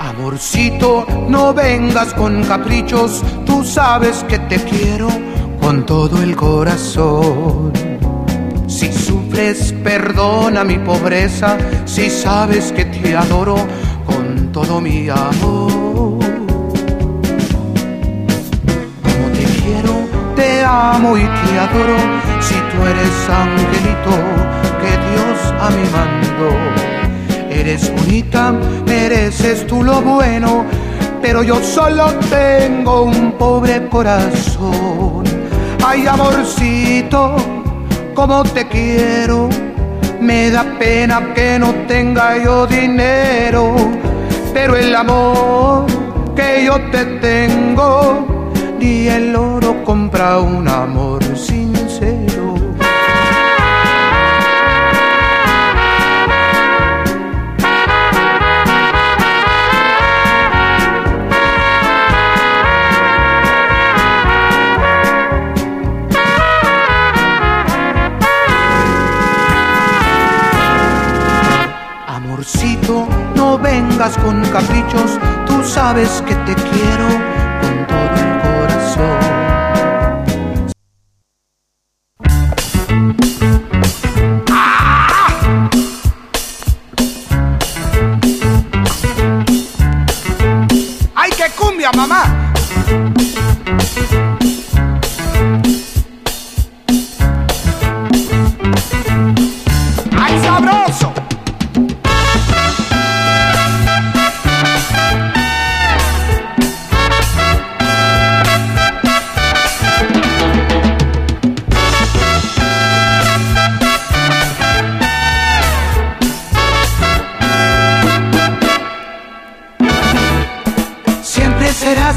Amorcito, no vengas con caprichos, tú sabes que te quiero con todo el corazón. Si sufres, perdona mi pobreza, si sabes que te adoro con todo mi amor. Como te quiero, te amo y te adoro, si tú eres angelito que Dios a mí mandó. Eres bonita, mereces tú lo bueno, pero yo solo tengo un pobre corazón. Ay, amorcito, como te quiero. Me da pena que no tenga yo dinero, pero el amor que yo te tengo, ni el oro compra un amor caprichos, tú sabes que te quiero con todo el corazón. ¡Ay, qué cumbia, mamá!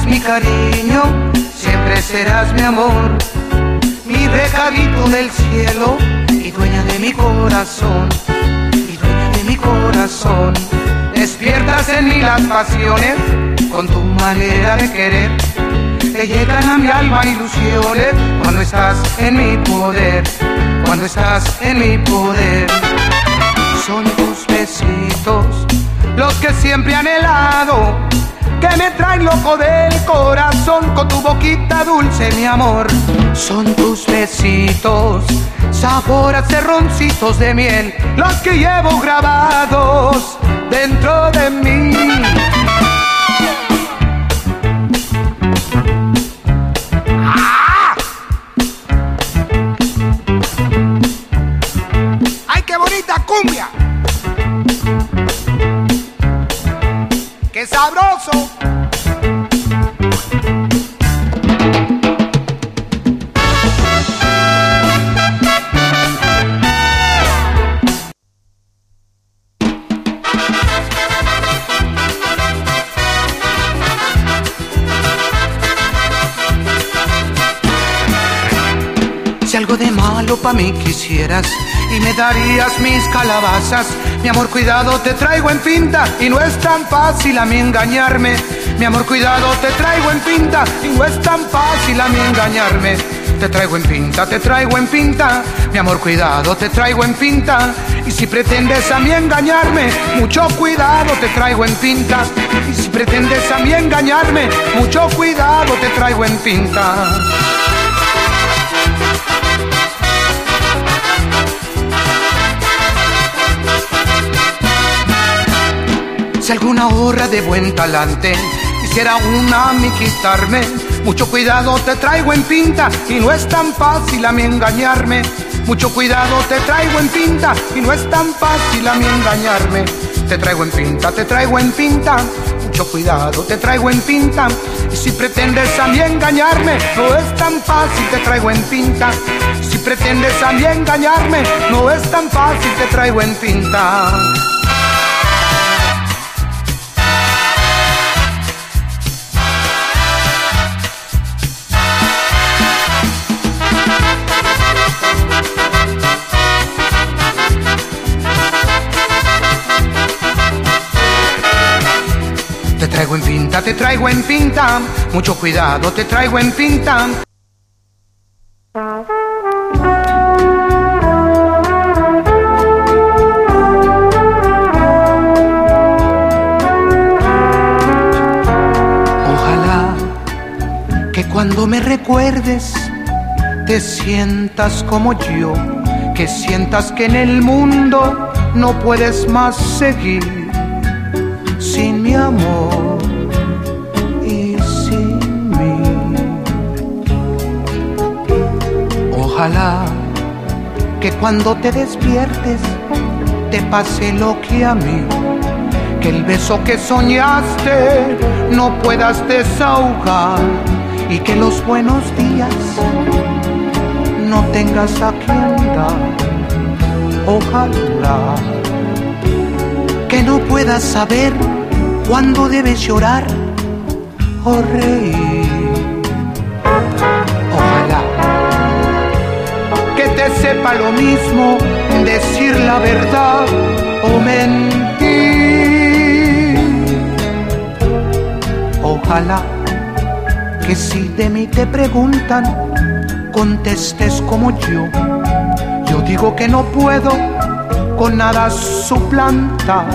Mi cariño, siempre serás mi amor, mi recadito del cielo y dueña de mi corazón, y dueña de mi corazón. Despiertas en mí las pasiones con tu manera de querer, que llegan a mi alma ilusiones cuando estás en mi poder, cuando estás en mi poder. Son tus besitos los que siempre he anhelado que me traen loco del corazón con tu boquita dulce, mi amor. Son tus besitos, sabor a cerroncitos de miel, los que llevo grabados dentro de mí. Algo de malo pa' mí quisieras y me darías mis calabazas, mi amor cuidado te traigo en pinta y no es tan fácil a mí engañarme. Mi amor cuidado te traigo en pinta y no es tan fácil a mí engañarme. Te traigo en pinta, te traigo en pinta, mi amor cuidado te traigo en pinta. Y si pretendes a mí engañarme, mucho cuidado te traigo en pinta. Y si pretendes a mí engañarme, mucho cuidado te traigo en pinta. Si alguna hora de buen talante quisiera una a mí quitarme, mucho cuidado te traigo en pinta y no es tan fácil a mí engañarme. Mucho cuidado te traigo en pinta y no es tan fácil a mí engañarme. Te traigo en pinta, te traigo en pinta, mucho cuidado te traigo en pinta. Y si pretendes a mí engañarme, no es tan fácil, te traigo en pinta. Si pretendes a mí engañarme, no es tan fácil, te traigo en pinta. Traigo en pinta, te traigo en pinta, mucho cuidado, te traigo en pinta. Ojalá que cuando me recuerdes te sientas como yo, que sientas que en el mundo no puedes más seguir sin mi amor Ojalá que cuando te despiertes te pase lo que a mí, que el beso que soñaste no puedas desahogar y que los buenos días no tengas a quien dar. Ojalá que no puedas saber cuándo debes llorar o reír. Sepa lo mismo decir la verdad o mentir. Ojalá que si de mí te preguntan, contestes como yo. Yo digo que no puedo con nada suplanta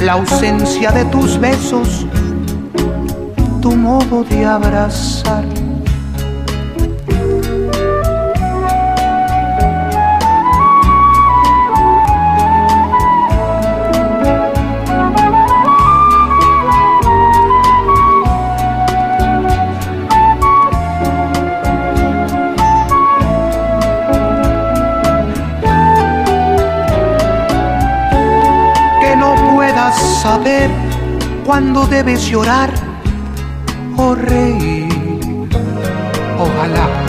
la ausencia de tus besos, tu modo de abrazar. saber cuándo debes llorar o reír. Ojalá